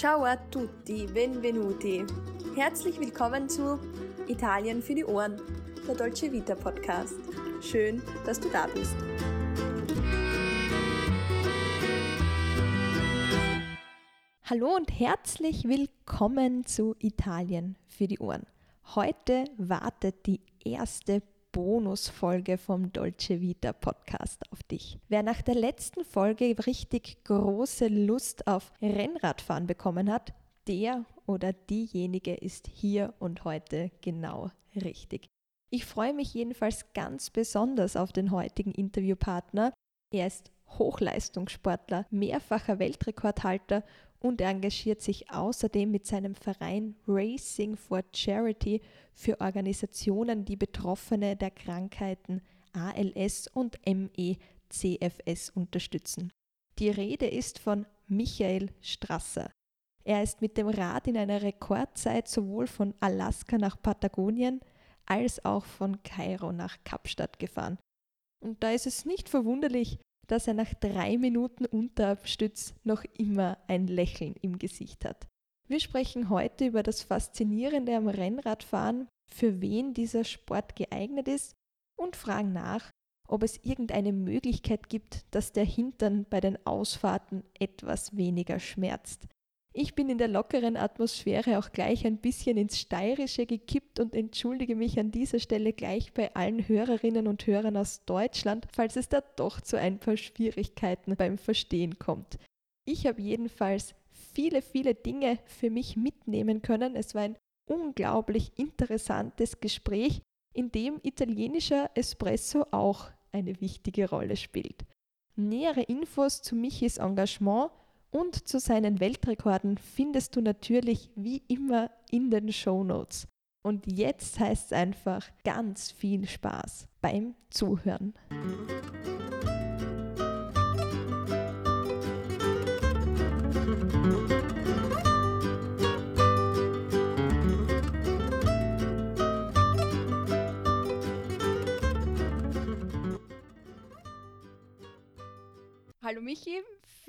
Ciao a tutti, benvenuti. Herzlich willkommen zu Italien für die Ohren, der Dolce Vita Podcast. Schön, dass du da bist. Hallo und herzlich willkommen zu Italien für die Ohren. Heute wartet die erste Bonusfolge vom Dolce Vita Podcast auf dich. Wer nach der letzten Folge richtig große Lust auf Rennradfahren bekommen hat, der oder diejenige ist hier und heute genau richtig. Ich freue mich jedenfalls ganz besonders auf den heutigen Interviewpartner. Er ist Hochleistungssportler, mehrfacher Weltrekordhalter und er engagiert sich außerdem mit seinem Verein Racing for Charity für Organisationen, die Betroffene der Krankheiten ALS und ME-CFS unterstützen. Die Rede ist von Michael Strasser. Er ist mit dem Rad in einer Rekordzeit sowohl von Alaska nach Patagonien als auch von Kairo nach Kapstadt gefahren. Und da ist es nicht verwunderlich, dass er nach drei Minuten Unterabstütz noch immer ein Lächeln im Gesicht hat. Wir sprechen heute über das Faszinierende am Rennradfahren, für wen dieser Sport geeignet ist und fragen nach, ob es irgendeine Möglichkeit gibt, dass der Hintern bei den Ausfahrten etwas weniger schmerzt. Ich bin in der lockeren Atmosphäre auch gleich ein bisschen ins Steirische gekippt und entschuldige mich an dieser Stelle gleich bei allen Hörerinnen und Hörern aus Deutschland, falls es da doch zu ein paar Schwierigkeiten beim Verstehen kommt. Ich habe jedenfalls viele, viele Dinge für mich mitnehmen können. Es war ein unglaublich interessantes Gespräch, in dem italienischer Espresso auch eine wichtige Rolle spielt. Nähere Infos zu Michis Engagement und zu seinen Weltrekorden findest du natürlich wie immer in den Show Notes. Und jetzt heißt es einfach ganz viel Spaß beim Zuhören. Hallo Michi,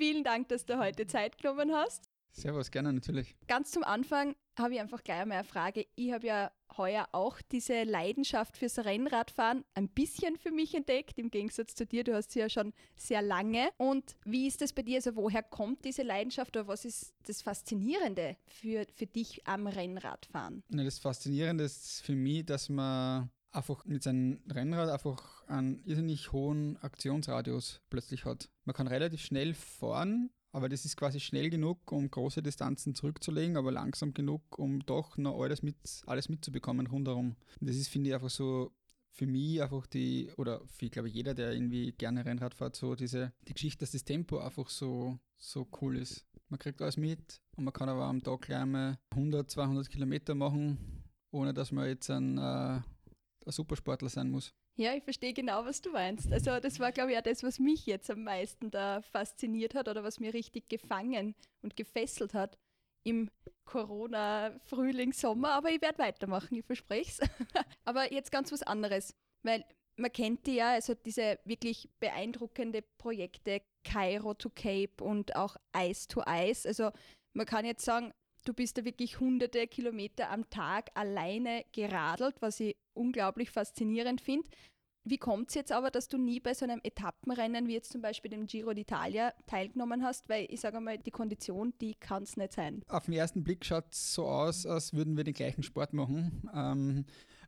vielen Dank, dass du heute Zeit genommen hast. Servus, gerne natürlich. Ganz zum Anfang habe ich einfach gleich einmal eine Frage. Ich habe ja heuer auch diese Leidenschaft fürs Rennradfahren ein bisschen für mich entdeckt, im Gegensatz zu dir. Du hast sie ja schon sehr lange. Und wie ist das bei dir? Also woher kommt diese Leidenschaft oder was ist das Faszinierende für, für dich am Rennradfahren? Das Faszinierende ist für mich, dass man einfach mit seinem Rennrad einfach einen irrsinnig hohen Aktionsradius plötzlich hat. Man kann relativ schnell fahren, aber das ist quasi schnell genug, um große Distanzen zurückzulegen, aber langsam genug, um doch noch alles, mit, alles mitzubekommen rundherum. Und das ist, finde ich, einfach so für mich einfach die, oder für, glaube ich, jeder, der irgendwie gerne Rennrad fährt, so diese, die Geschichte, dass das Tempo einfach so, so cool ist. Man kriegt alles mit und man kann aber am Tag gleich mal 100, 200 Kilometer machen, ohne dass man jetzt ein äh, ein Supersportler sein muss. Ja, ich verstehe genau, was du meinst. Also das war, glaube ich, auch das, was mich jetzt am meisten da fasziniert hat oder was mir richtig gefangen und gefesselt hat im Corona-Frühling, Sommer. Aber ich werde weitermachen, ich verspreche es. Aber jetzt ganz was anderes, weil man kennt die ja, also diese wirklich beeindruckende Projekte Cairo to Cape und auch Ice to Ice. Also man kann jetzt sagen, du bist da wirklich hunderte Kilometer am Tag alleine geradelt, was ich unglaublich faszinierend finde. Wie kommt es jetzt aber, dass du nie bei so einem Etappenrennen wie jetzt zum Beispiel dem Giro d'Italia teilgenommen hast? Weil ich sage mal, die Kondition, die kann es nicht sein. Auf den ersten Blick schaut es so aus, als würden wir den gleichen Sport machen. Ähm,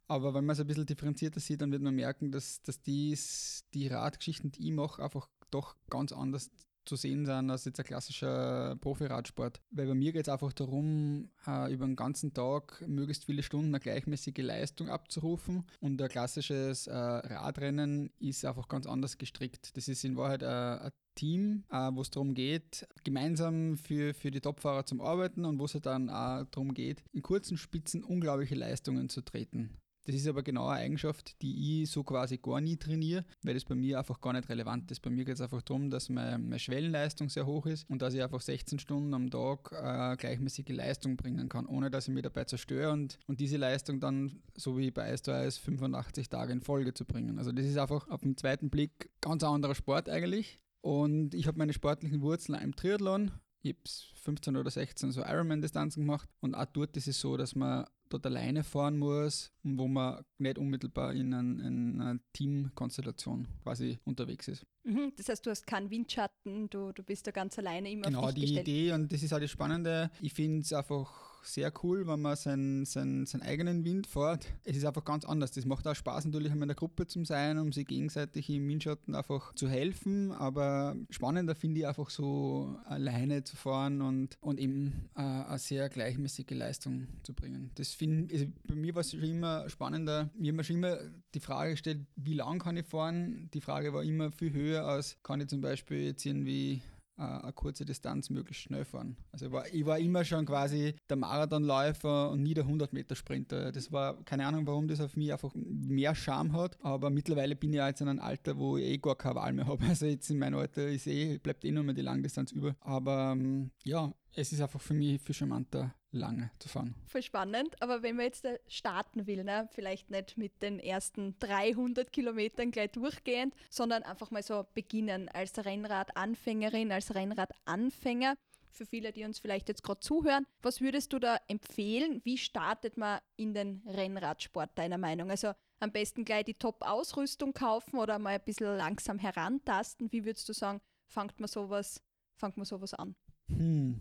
aber wenn man es ein bisschen differenzierter sieht, dann wird man merken, dass, dass dies, die Radgeschichten, die ich mache, einfach doch ganz anders zu sehen sind als jetzt ein klassischer Profiradsport. Weil bei mir geht es einfach darum, äh, über den ganzen Tag möglichst viele Stunden eine gleichmäßige Leistung abzurufen. Und ein klassisches äh, Radrennen ist einfach ganz anders gestrickt. Das ist in Wahrheit äh, ein Team, wo es darum geht, gemeinsam für, für die Topfahrer zum Arbeiten und wo es halt dann auch darum geht, in kurzen Spitzen unglaubliche Leistungen zu treten. Das ist aber genau eine Eigenschaft, die ich so quasi gar nie trainiere, weil das bei mir einfach gar nicht relevant ist. Bei mir geht es einfach darum, dass meine, Schwellenleistung sehr hoch ist und dass ich einfach 16 Stunden am Tag äh, gleichmäßige Leistung bringen kann, ohne dass ich mich dabei zerstöre und, und diese Leistung dann, so wie bei Ice 85 Tage in Folge zu bringen. Also das ist einfach auf den zweiten Blick ganz ein anderer Sport eigentlich. Und ich habe meine sportlichen Wurzeln im Triathlon ich habe 15 oder 16 so Ironman-Distanzen gemacht und auch dort ist es so, dass man dort alleine fahren muss, wo man nicht unmittelbar in, ein, in einer Teamkonstellation quasi unterwegs ist. Mhm, das heißt, du hast keinen Windschatten, du, du bist da ganz alleine immer Genau, die gestellt. Idee und das ist auch das Spannende. Ich finde es einfach sehr cool, wenn man seinen, seinen, seinen eigenen Wind fährt. Es ist einfach ganz anders. Das macht auch Spaß natürlich, in der Gruppe zu sein, um sich gegenseitig im Windschatten einfach zu helfen. Aber spannender finde ich einfach so alleine zu fahren und, und eben äh, eine sehr gleichmäßige Leistung zu bringen. Das finde also bei mir war es schon immer spannender. Mir habe schon immer die Frage gestellt, wie lang kann ich fahren? Die Frage war immer viel höher als kann ich zum Beispiel jetzt irgendwie eine kurze Distanz möglichst schnell fahren. Also ich war, ich war immer schon quasi der Marathonläufer und nie der 100-Meter-Sprinter. Das war, keine Ahnung, warum das auf mich einfach mehr Charme hat, aber mittlerweile bin ich ja jetzt in einem Alter, wo ich eh gar keine Wahl mehr habe. Also jetzt in meinem Alter ist eh, bleibt eh nur mehr die Langdistanz über. Aber ähm, ja, es ist einfach für mich viel charmanter, lange zu fahren. Voll spannend, aber wenn man jetzt starten will, ne, vielleicht nicht mit den ersten 300 Kilometern gleich durchgehend, sondern einfach mal so beginnen als Rennradanfängerin, als Rennradanfänger. Für viele, die uns vielleicht jetzt gerade zuhören, was würdest du da empfehlen? Wie startet man in den Rennradsport deiner Meinung? Also am besten gleich die Top-Ausrüstung kaufen oder mal ein bisschen langsam herantasten. Wie würdest du sagen, fangt man sowas, fangt man sowas an? Hm.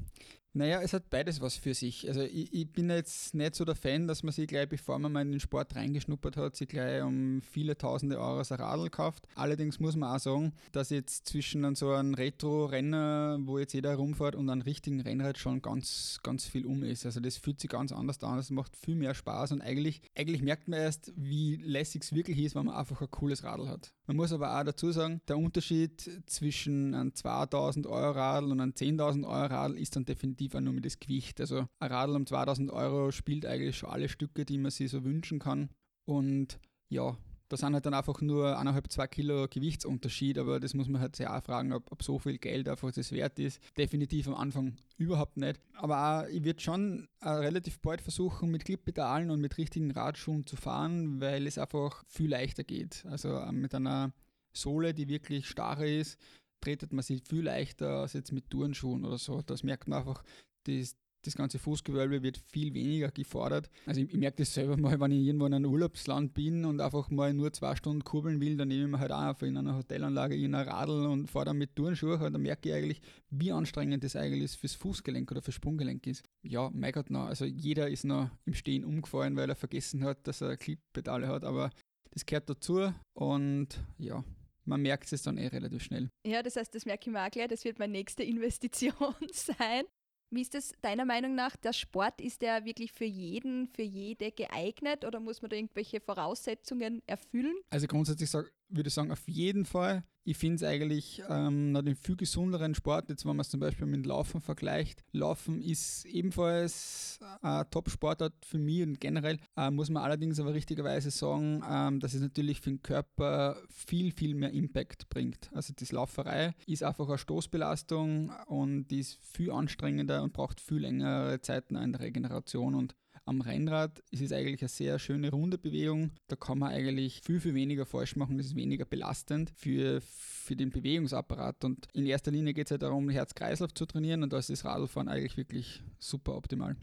Naja, es hat beides was für sich. Also ich, ich, bin jetzt nicht so der Fan, dass man sich gleich, bevor man mal in den Sport reingeschnuppert hat, sich gleich um viele tausende Euro ein Radl kauft. Allerdings muss man auch sagen, dass jetzt zwischen so einem Retro-Renner, wo jetzt jeder rumfährt, und einem richtigen Rennrad schon ganz, ganz viel um ist. Also das fühlt sich ganz anders an, es macht viel mehr Spaß und eigentlich, eigentlich merkt man erst, wie lässig es wirklich ist, wenn man einfach ein cooles Radl hat. Man muss aber auch dazu sagen, der Unterschied zwischen einem 2000 Euro Radl und einem 10.000 Euro Radl ist dann definitiv auch nur mit das Gewicht. Also ein Radl um 2000 Euro spielt eigentlich schon alle Stücke, die man sich so wünschen kann. Und ja, da sind halt dann einfach nur eineinhalb, zwei Kilo Gewichtsunterschied, aber das muss man halt sehr auch fragen, ob, ob so viel Geld einfach das wert ist. Definitiv am Anfang überhaupt nicht. Aber auch, ich würde schon relativ bald versuchen, mit Clippedalen und mit richtigen Radschuhen zu fahren, weil es einfach viel leichter geht. Also mit einer Sohle, die wirklich starr ist, tretet man sich viel leichter als jetzt mit Turnschuhen oder so. Das merkt man einfach, das, das ganze Fußgewölbe wird viel weniger gefordert. Also ich, ich merke das selber mal, wenn ich irgendwo in einem Urlaubsland bin und einfach mal nur zwei Stunden kurbeln will, dann nehme ich mir halt auch einfach in einer Hotelanlage in ein Radl und fahre dann mit Turnschuhen und dann merke ich eigentlich, wie anstrengend das eigentlich fürs Fußgelenk oder fürs Sprunggelenk ist. Ja, mein Gott, noch, also jeder ist noch im Stehen umgefallen, weil er vergessen hat, dass er Klickpedale hat, aber das gehört dazu und ja, man merkt es dann eh relativ schnell. Ja, das heißt, das merke ich mir auch gleich, das wird meine nächste Investition sein. Wie ist das deiner Meinung nach? Der Sport, ist der wirklich für jeden, für jede geeignet oder muss man da irgendwelche Voraussetzungen erfüllen? Also grundsätzlich sag, würde sagen, auf jeden Fall. Ich finde es eigentlich ähm, noch den viel gesünderen Sport, jetzt wenn man es zum Beispiel mit Laufen vergleicht. Laufen ist ebenfalls ein Top-Sportart für mich und generell äh, muss man allerdings aber richtigerweise sagen, ähm, dass es natürlich für den Körper viel, viel mehr Impact bringt. Also die Lauferei ist einfach eine Stoßbelastung und die ist viel anstrengender und braucht viel längere Zeiten in der Regeneration und am Rennrad ist es eigentlich eine sehr schöne runde Bewegung. Da kann man eigentlich viel, viel weniger falsch machen. Das ist weniger belastend für, für den Bewegungsapparat. Und in erster Linie geht es halt darum, Herz-Kreislauf zu trainieren und da ist das Radlfahren eigentlich wirklich super optimal.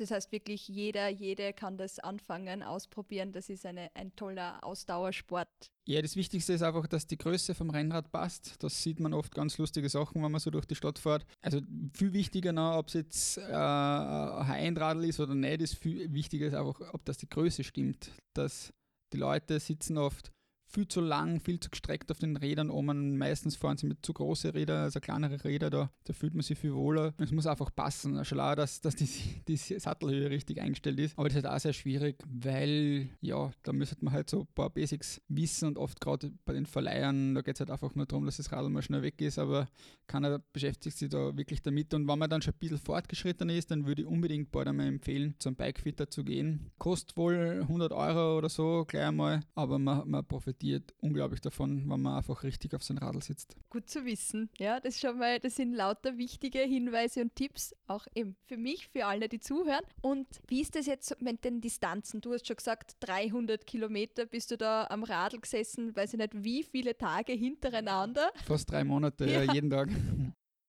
Das heißt wirklich, jeder, jede kann das anfangen, ausprobieren. Das ist eine, ein toller Ausdauersport. Ja, das Wichtigste ist einfach, dass die Größe vom Rennrad passt. Das sieht man oft ganz lustige Sachen, wenn man so durch die Stadt fährt. Also viel wichtiger ob es jetzt äh, ein High-End-Radl ist oder nicht, ist viel wichtiger ist einfach, ob das die Größe stimmt. Dass die Leute sitzen oft viel zu lang, viel zu gestreckt auf den Rädern oben. Meistens fahren sie mit zu großen Rädern, also kleinere Räder, da, da fühlt man sich viel wohler. Es muss einfach passen. Schon dass, dass die, die Sattelhöhe richtig eingestellt ist. Aber das ist halt auch sehr schwierig, weil ja, da müsste man halt so ein paar Basics wissen und oft gerade bei den Verleihern, da geht es halt einfach nur darum, dass das Radl mal schnell weg ist, aber keiner beschäftigt sich da wirklich damit. Und wenn man dann schon ein bisschen fortgeschritten ist, dann würde ich unbedingt bald einmal empfehlen, zum Bikefitter zu gehen. Kostet wohl 100 Euro oder so, gleich einmal, aber man, man profitiert profitiert unglaublich davon, wenn man einfach richtig auf sein Radl sitzt. Gut zu wissen. Ja, das schon mal, das sind lauter wichtige Hinweise und Tipps, auch eben für mich, für alle, die zuhören. Und wie ist das jetzt mit den Distanzen? Du hast schon gesagt, 300 Kilometer bist du da am Radl gesessen, weiß ich nicht, wie viele Tage hintereinander. Fast drei Monate, ja. jeden Tag.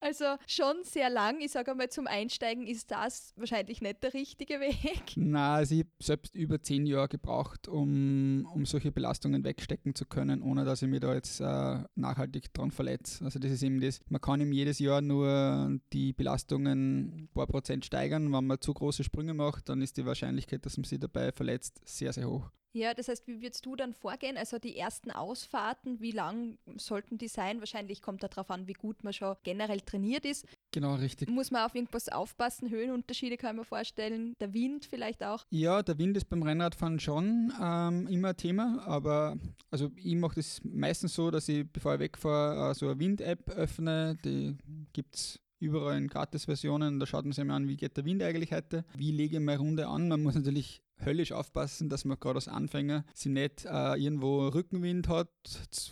Also schon sehr lang. Ich sage einmal, zum Einsteigen ist das wahrscheinlich nicht der richtige Weg. Na, also ich habe selbst über zehn Jahre gebraucht, um, um solche Belastungen wegstecken zu können, ohne dass ich mich da jetzt äh, nachhaltig dran verletze. Also das ist eben das, man kann ihm jedes Jahr nur die Belastungen ein paar Prozent steigern. Wenn man zu große Sprünge macht, dann ist die Wahrscheinlichkeit, dass man sich dabei verletzt, sehr, sehr hoch. Ja, das heißt, wie würdest du dann vorgehen? Also die ersten Ausfahrten, wie lang sollten die sein? Wahrscheinlich kommt darauf an, wie gut man schon generell trainiert ist. Genau, richtig. Muss man auf irgendwas aufpassen? Höhenunterschiede kann ich mir vorstellen. Der Wind vielleicht auch? Ja, der Wind ist beim Rennradfahren schon ähm, immer ein Thema, aber also ich mache das meistens so, dass ich, bevor ich wegfahre, so eine Wind-App öffne. Die gibt es überall in Gratis-Versionen. Da schaut man sich mal an, wie geht der Wind eigentlich heute. Wie lege ich meine Runde an? Man muss natürlich höllisch aufpassen, dass man gerade als Anfänger sie nicht äh, irgendwo Rückenwind hat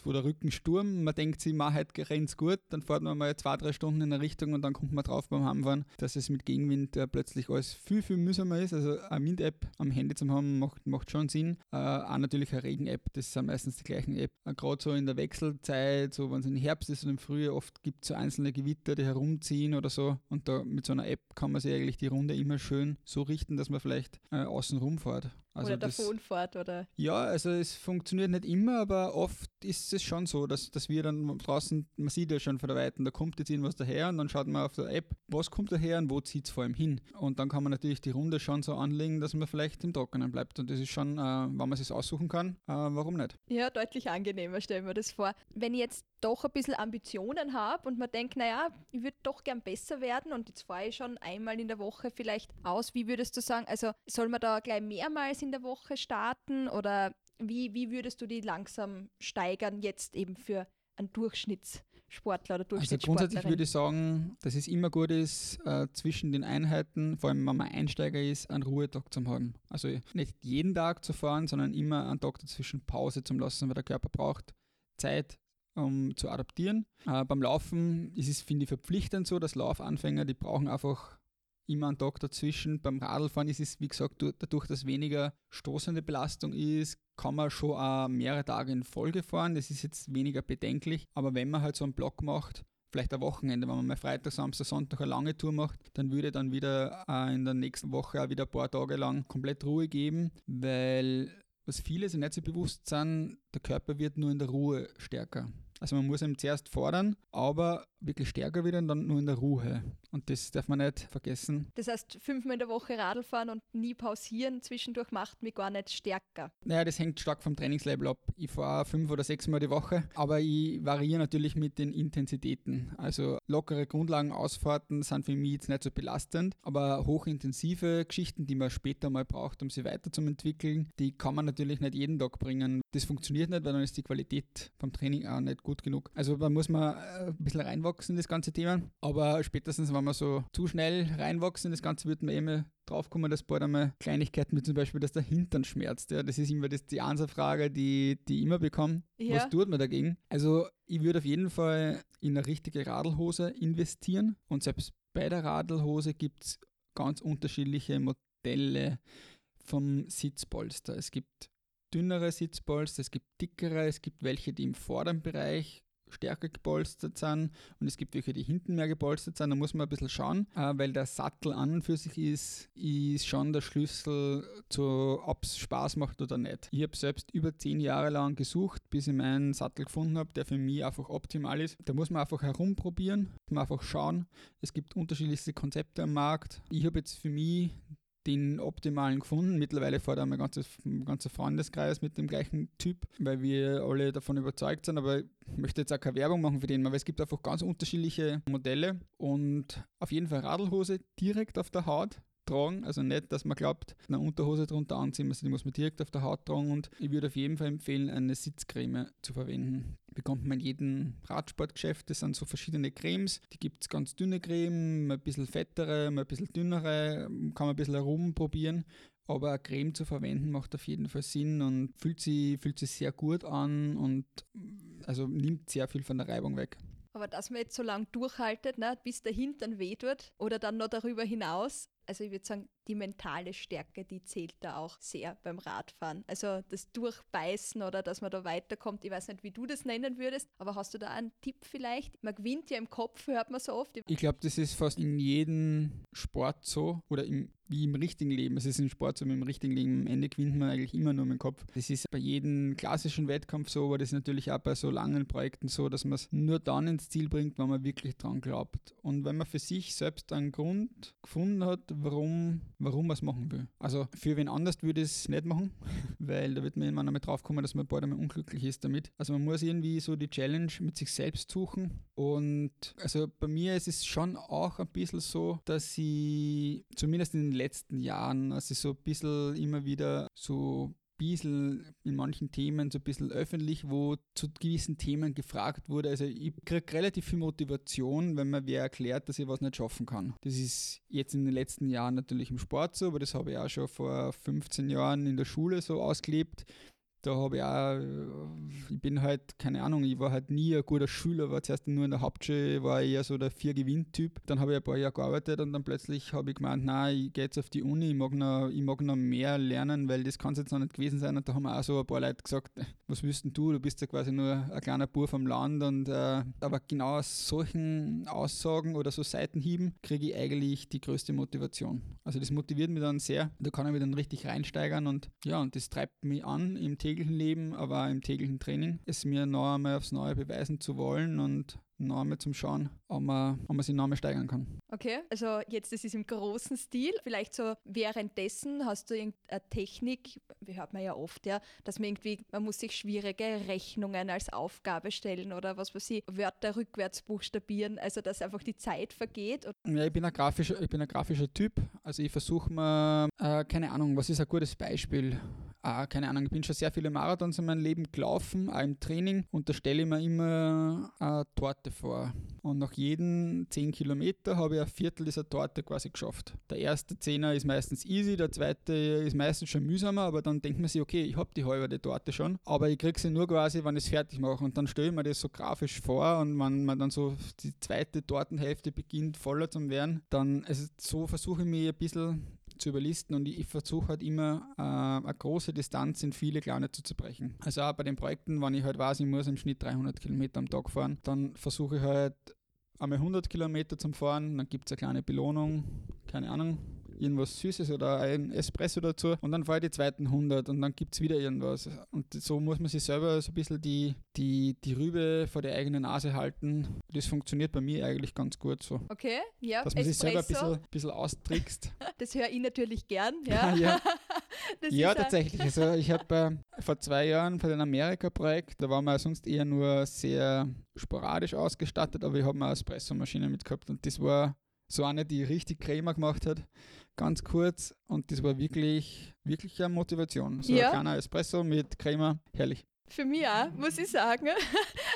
oder Rückensturm. Man denkt sich, man heute rennt gut, dann fährt man mal zwei, drei Stunden in eine Richtung und dann kommt man drauf beim Heimfahren, dass es mit Gegenwind äh, plötzlich alles viel, viel mühsamer ist. Also eine Wind-App am Handy zu haben, macht, macht schon Sinn. Äh, auch natürlich eine Regen-App, das sind meistens die gleichen App. Äh, gerade so in der Wechselzeit, so wenn es im Herbst ist und im Frühjahr, oft gibt es so einzelne Gewitter, die herumziehen oder so. Und da mit so einer App kann man sich eigentlich die Runde immer schön so richten, dass man vielleicht äh, außenrum fährt. Also oder davon fährt, oder? Ja, also es funktioniert nicht immer, aber oft ist es schon so, dass, dass wir dann draußen, man sieht ja schon von der Weiten, da kommt jetzt irgendwas daher und dann schaut man auf der App, was kommt daher und wo zieht es vor allem hin. Und dann kann man natürlich die Runde schon so anlegen, dass man vielleicht im Trockenen bleibt. Und das ist schon, äh, wenn man es aussuchen kann, äh, warum nicht? Ja, deutlich angenehmer, stellen wir das vor. Wenn ich jetzt doch ein bisschen Ambitionen habe und man denkt, naja, ich würde doch gern besser werden und jetzt fahre ich schon einmal in der Woche vielleicht aus. Wie würdest du sagen, also soll man da gleich mehrmals in der Woche starten oder wie, wie würdest du die langsam steigern jetzt eben für einen Durchschnittssportler oder Durchschnittssportlerin? Also grundsätzlich würde ich sagen, dass es immer gut ist, äh, zwischen den Einheiten, vor allem wenn man Einsteiger ist, einen Ruhetag zu haben. Also nicht jeden Tag zu fahren, sondern immer einen Tag dazwischen Pause zu lassen, weil der Körper braucht Zeit um zu adaptieren. Äh, beim Laufen ist es, finde ich, verpflichtend so, dass Laufanfänger, die brauchen einfach immer einen Tag dazwischen. Beim Radlfahren ist es, wie gesagt, dadurch, dass weniger stoßende Belastung ist, kann man schon auch mehrere Tage in Folge fahren. Das ist jetzt weniger bedenklich. Aber wenn man halt so einen Block macht, vielleicht ein Wochenende, wenn man mal Freitag, Samstag, Sonntag eine lange Tour macht, dann würde dann wieder äh, in der nächsten Woche auch wieder ein paar Tage lang komplett Ruhe geben, weil was viele sich nicht so bewusst sind, der Körper wird nur in der Ruhe stärker. Also man muss ihn zuerst fordern, aber wirklich stärker wieder und dann nur in der Ruhe. Und das darf man nicht vergessen. Das heißt, fünfmal in der Woche Radl fahren und nie pausieren zwischendurch macht mich gar nicht stärker. Naja, das hängt stark vom Trainingslevel ab. Ich fahre fünf oder sechs Mal die Woche, aber ich variiere natürlich mit den Intensitäten. Also lockere Grundlagenausfahrten sind für mich jetzt nicht so belastend, aber hochintensive Geschichten, die man später mal braucht, um sie weiterzuentwickeln, die kann man natürlich nicht jeden Tag bringen. Das funktioniert nicht, weil dann ist die Qualität vom Training auch nicht gut genug. Also da muss man äh, ein bisschen reinwachsen reinwachsen in das ganze Thema. Aber spätestens, wenn man so zu schnell reinwachsen in das Ganze, wird man immer drauf kommen, dass bald einmal Kleinigkeiten wie zum Beispiel, dass der Hintern schmerzt. Ja. Das ist immer das, die Answerfrage, die, die ich immer bekomme. Ja. Was tut man dagegen? Also ich würde auf jeden Fall in eine richtige Radlhose investieren. Und selbst bei der Radlhose gibt es ganz unterschiedliche Modelle vom Sitzpolster. Es gibt dünnere Sitzpolster, es gibt dickere, es gibt welche, die im vorderen Bereich stärker gepolstert sind und es gibt welche, die hinten mehr gepolstert sind. Da muss man ein bisschen schauen, äh, weil der Sattel an und für sich ist, ist schon der Schlüssel zu, ob es Spaß macht oder nicht. Ich habe selbst über zehn Jahre lang gesucht, bis ich meinen Sattel gefunden habe, der für mich einfach optimal ist. Da muss man einfach herumprobieren, muss man einfach schauen. Es gibt unterschiedlichste Konzepte am Markt. Ich habe jetzt für mich den optimalen gefunden. Mittlerweile fährt auch mein ganzes, ganzer Freundeskreis mit dem gleichen Typ, weil wir alle davon überzeugt sind. Aber ich möchte jetzt auch keine Werbung machen für den, weil es gibt einfach ganz unterschiedliche Modelle und auf jeden Fall Radlhose direkt auf der Haut tragen. Also nicht, dass man glaubt, eine Unterhose drunter anziehen, also die muss man direkt auf der Haut tragen und ich würde auf jeden Fall empfehlen, eine Sitzcreme zu verwenden. Bekommt man in jedem Radsportgeschäft, das sind so verschiedene Cremes. Die gibt es ganz dünne Creme, ein bisschen fettere, ein bisschen dünnere, kann man ein bisschen herumprobieren. Aber eine Creme zu verwenden macht auf jeden Fall Sinn und fühlt sich, fühlt sich sehr gut an und also nimmt sehr viel von der Reibung weg. Aber dass man jetzt so lange durchhaltet, ne, bis der Hintern tut oder dann noch darüber hinaus, also ich würde sagen, die mentale Stärke, die zählt da auch sehr beim Radfahren. Also das Durchbeißen oder dass man da weiterkommt. Ich weiß nicht, wie du das nennen würdest, aber hast du da einen Tipp vielleicht? Man gewinnt ja im Kopf, hört man so oft. Ich glaube, das ist fast in jedem Sport so oder im wie im richtigen Leben. Es ist im Sport so, wie im richtigen Leben. Am Ende gewinnt man eigentlich immer nur mit dem Kopf. Das ist bei jedem klassischen Wettkampf so, aber das ist natürlich auch bei so langen Projekten so, dass man es nur dann ins Ziel bringt, wenn man wirklich dran glaubt. Und wenn man für sich selbst einen Grund gefunden hat, warum, warum man es machen will. Also für wen anders würde es nicht machen, weil da wird man irgendwann einmal drauf kommen, dass man bald einmal unglücklich ist damit. Also man muss irgendwie so die Challenge mit sich selbst suchen. Und also bei mir ist es schon auch ein bisschen so, dass ich zumindest in den letzten Jahren, also so ein bisschen immer wieder so bisschen in manchen Themen so ein bisschen öffentlich, wo zu gewissen Themen gefragt wurde. Also ich kriege relativ viel Motivation, wenn mir wer erklärt, dass ich was nicht schaffen kann. Das ist jetzt in den letzten Jahren natürlich im Sport so, aber das habe ich auch schon vor 15 Jahren in der Schule so ausgelebt da habe ich auch, äh, ich bin halt, keine Ahnung, ich war halt nie ein guter Schüler, war zuerst nur in der Hauptschule, war eher so der Vier-Gewinn-Typ. Dann habe ich ein paar Jahre gearbeitet und dann plötzlich habe ich gemeint, nein, ich gehe jetzt auf die Uni, ich mag, noch, ich mag noch mehr lernen, weil das kann es jetzt noch nicht gewesen sein. Und da haben auch so ein paar Leute gesagt, was willst denn du, du bist ja quasi nur ein kleiner Bub vom Land. Und, äh, aber genau aus solchen Aussagen oder so Seitenhieben kriege ich eigentlich die größte Motivation. Also das motiviert mich dann sehr, da kann ich mich dann richtig reinsteigern und ja, und das treibt mich an im Thema täglichen Leben, aber auch im täglichen Training, es mir noch einmal aufs Neue beweisen zu wollen und noch einmal zum Schauen, ob man, ob man sich noch einmal steigern kann. Okay, also jetzt das ist im großen Stil. Vielleicht so währenddessen hast du irgendeine Technik, wie hört man ja oft, ja, dass man irgendwie, man muss sich schwierige Rechnungen als Aufgabe stellen oder was weiß ich, Wörter rückwärts buchstabieren, also dass einfach die Zeit vergeht. Ja, ich bin ein grafischer, ich bin ein grafischer Typ. Also ich versuche mir, äh, keine Ahnung, was ist ein gutes Beispiel? Äh, keine Ahnung, ich bin schon sehr viele Marathons in meinem Leben gelaufen, auch im Training und da stelle ich mir immer eine Torte vor. Und nach jedem 10 Kilometer habe ich ein Viertel dieser Torte quasi geschafft. Der erste Zehner ist meistens easy, der zweite ist meistens schon mühsamer, aber dann denkt man sich, okay, ich habe die halbe Torte schon, aber ich kriege sie nur quasi, wenn ich es fertig mache. Und dann stelle ich mir das so grafisch vor und wenn man dann so die zweite Tortenhälfte beginnt voller zu werden, dann also so versuche ich mich ein bisschen zu überlisten und ich, versuche halt immer äh, eine große Distanz in viele kleine zu zerbrechen. Also auch bei den Projekten, wenn ich halt weiß, ich muss im Schnitt 300 Kilometer am Tag fahren, dann versuche ich halt einmal 100 Kilometer zum Fahren, dann gibt es eine kleine Belohnung, keine Ahnung, irgendwas Süßes oder ein Espresso dazu und dann fahre ich die zweiten 100 und dann gibt es wieder irgendwas. Und so muss man sich selber so ein bisschen die, die, die Rübe vor der eigenen Nase halten. Das funktioniert bei mir eigentlich ganz gut so. Okay, ja. Dass man Espresso. sich selber ein bisschen, ein bisschen austrickst. Das höre ich natürlich gern, ja. ja, ja tatsächlich. Also ich habe äh, vor zwei Jahren für den Amerika-Projekt, da waren wir sonst eher nur sehr sporadisch ausgestattet, aber ich habe eine Espresso-Maschine mitgehabt und das war so eine, die richtig Crema gemacht hat ganz kurz und das war wirklich, wirklich eine Motivation. So ja. ein kleiner Espresso mit Crema, herrlich. Für mich auch, muss ich sagen.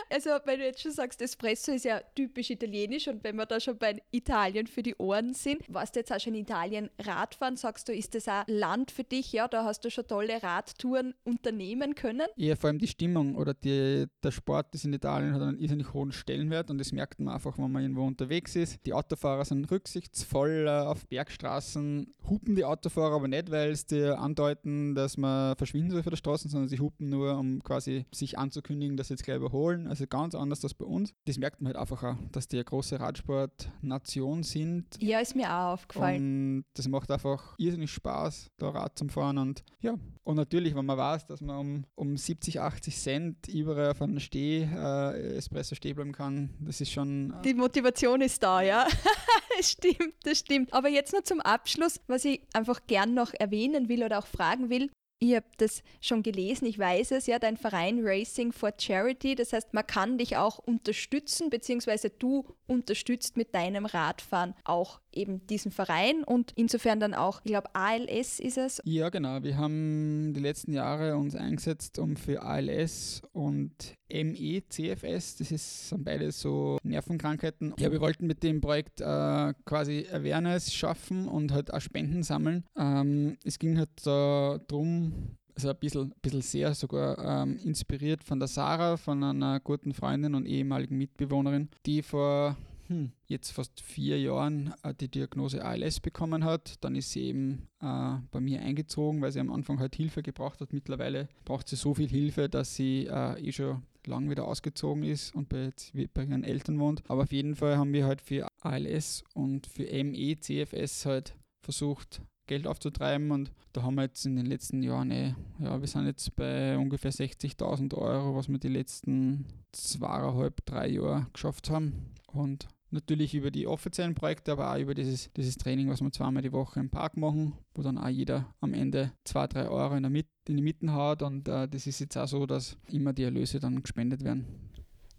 Also, wenn du jetzt schon sagst, Espresso ist ja typisch italienisch und wenn wir da schon bei Italien für die Ohren sind, warst du jetzt auch schon in Italien Radfahren, sagst du, ist das auch Land für dich? Ja, da hast du schon tolle Radtouren unternehmen können? Ja, vor allem die Stimmung oder die, der Sport ist in Italien hat einen irrsinnig hohen Stellenwert und das merkt man einfach, wenn man irgendwo unterwegs ist. Die Autofahrer sind rücksichtsvoll äh, auf Bergstraßen, hupen die Autofahrer aber nicht, weil es dir andeuten, dass man verschwinden soll von der Straße, sondern sie hupen nur, um quasi quasi sich anzukündigen, dass sie jetzt gleich überholen. Also ganz anders als bei uns. Das merkt man halt einfach auch, dass die eine große Radsportnation sind. Ja, ist mir auch aufgefallen. Und das macht einfach irrsinnig Spaß, da Rad zu fahren. Und ja, und natürlich, wenn man weiß, dass man um, um 70, 80 Cent überall auf einen Steh, äh, Espresso stehen bleiben kann, das ist schon. Äh die Motivation ist da, ja. das stimmt, das stimmt. Aber jetzt noch zum Abschluss, was ich einfach gern noch erwähnen will oder auch fragen will ich habe das schon gelesen, ich weiß es, ja, dein Verein Racing for Charity, das heißt, man kann dich auch unterstützen, beziehungsweise du unterstützt mit deinem Radfahren auch eben diesen Verein und insofern dann auch, ich glaube, ALS ist es. Ja, genau. Wir haben die letzten Jahre uns eingesetzt, um für ALS und ME-CFS, das ist, sind beide so Nervenkrankheiten. Ja, wir wollten mit dem Projekt äh, quasi Awareness schaffen und halt auch Spenden sammeln. Ähm, es ging halt darum, also ein bisschen, ein bisschen sehr sogar ähm, inspiriert von der Sarah, von einer guten Freundin und ehemaligen Mitbewohnerin, die vor hm, jetzt fast vier Jahren äh, die Diagnose ALS bekommen hat. Dann ist sie eben äh, bei mir eingezogen, weil sie am Anfang halt Hilfe gebraucht hat. Mittlerweile braucht sie so viel Hilfe, dass sie äh, eh schon lang wieder ausgezogen ist und bei, bei ihren Eltern wohnt. Aber auf jeden Fall haben wir halt für ALS und für ME, CFS halt versucht, Geld aufzutreiben und da haben wir jetzt in den letzten Jahren, eh, ja, wir sind jetzt bei ungefähr 60.000 Euro, was wir die letzten zweieinhalb, drei Jahre geschafft haben und natürlich über die offiziellen Projekte, aber auch über dieses, dieses Training, was wir zweimal die Woche im Park machen, wo dann auch jeder am Ende zwei, drei Euro in, der Mitte, in die Mitte hat und äh, das ist jetzt auch so, dass immer die Erlöse dann gespendet werden.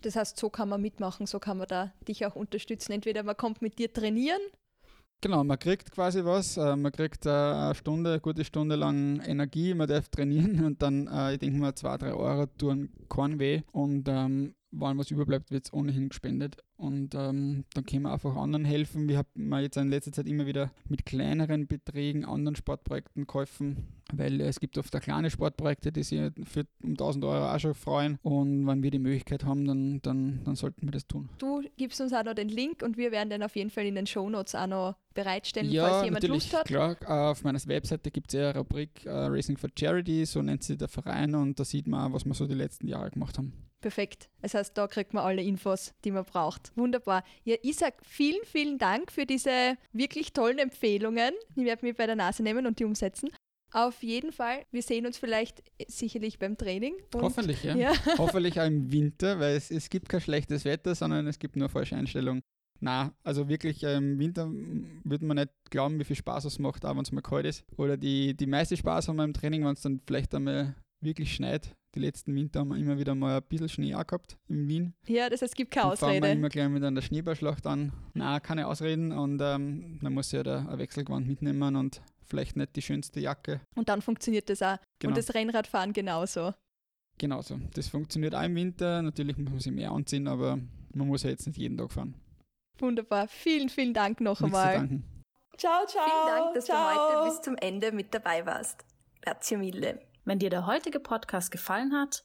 Das heißt, so kann man mitmachen, so kann man da dich auch unterstützen. Entweder man kommt mit dir trainieren Genau, man kriegt quasi was. Äh, man kriegt äh, eine Stunde, eine gute Stunde lang Energie, man darf trainieren und dann, äh, ich denke mal, zwei, drei Euro tun keinen weh. Und ähm, wenn was überbleibt, wird es ohnehin gespendet. Und ähm, dann können wir einfach anderen helfen. Wir haben jetzt in letzter Zeit immer wieder mit kleineren Beträgen anderen Sportprojekten geholfen, weil es gibt oft auch kleine Sportprojekte, die sich für um 1000 Euro auch schon freuen. Und wenn wir die Möglichkeit haben, dann, dann, dann sollten wir das tun. Du gibst uns auch noch den Link und wir werden den auf jeden Fall in den Show Notes auch noch bereitstellen, ja, falls jemand natürlich, Lust hat. Klar, auf meiner Webseite gibt es ja eine Rubrik uh, Racing for Charity, so nennt sich der Verein und da sieht man, was wir so die letzten Jahre gemacht haben. Perfekt. Das heißt, da kriegt man alle Infos, die man braucht. Wunderbar. Ja, sage vielen, vielen Dank für diese wirklich tollen Empfehlungen. Ich werde mich bei der Nase nehmen und die umsetzen. Auf jeden Fall, wir sehen uns vielleicht sicherlich beim Training. Hoffentlich, ja. ja. Hoffentlich auch im Winter, weil es, es gibt kein schlechtes Wetter, sondern es gibt nur falsche Einstellungen. Na, also wirklich äh, im Winter würde man nicht glauben, wie viel Spaß es macht, auch wenn es mal kalt ist. Oder die, die meiste Spaß haben wir im Training, wenn es dann vielleicht einmal wirklich schneit. Die letzten Winter haben wir immer wieder mal ein bisschen Schnee gehabt in Wien. Ja, das heißt, es gibt keine Ausrede. Fangen wir immer gleich mit einer Schneeballschlacht an. Nein, keine Ausreden. Und ähm, dann muss ja da ein Wechselgewand mitnehmen und vielleicht nicht die schönste Jacke. Und dann funktioniert das auch. Genau. Und das Rennradfahren genauso. Genauso. Das funktioniert auch im Winter. Natürlich muss man sich mehr anziehen, aber man muss ja jetzt nicht jeden Tag fahren. Wunderbar. Vielen, vielen Dank noch Nichts einmal. Zu danken. Ciao, ciao. Vielen Dank, dass ciao. du heute bis zum Ende mit dabei warst. Grazie mille. Wenn dir der heutige Podcast gefallen hat,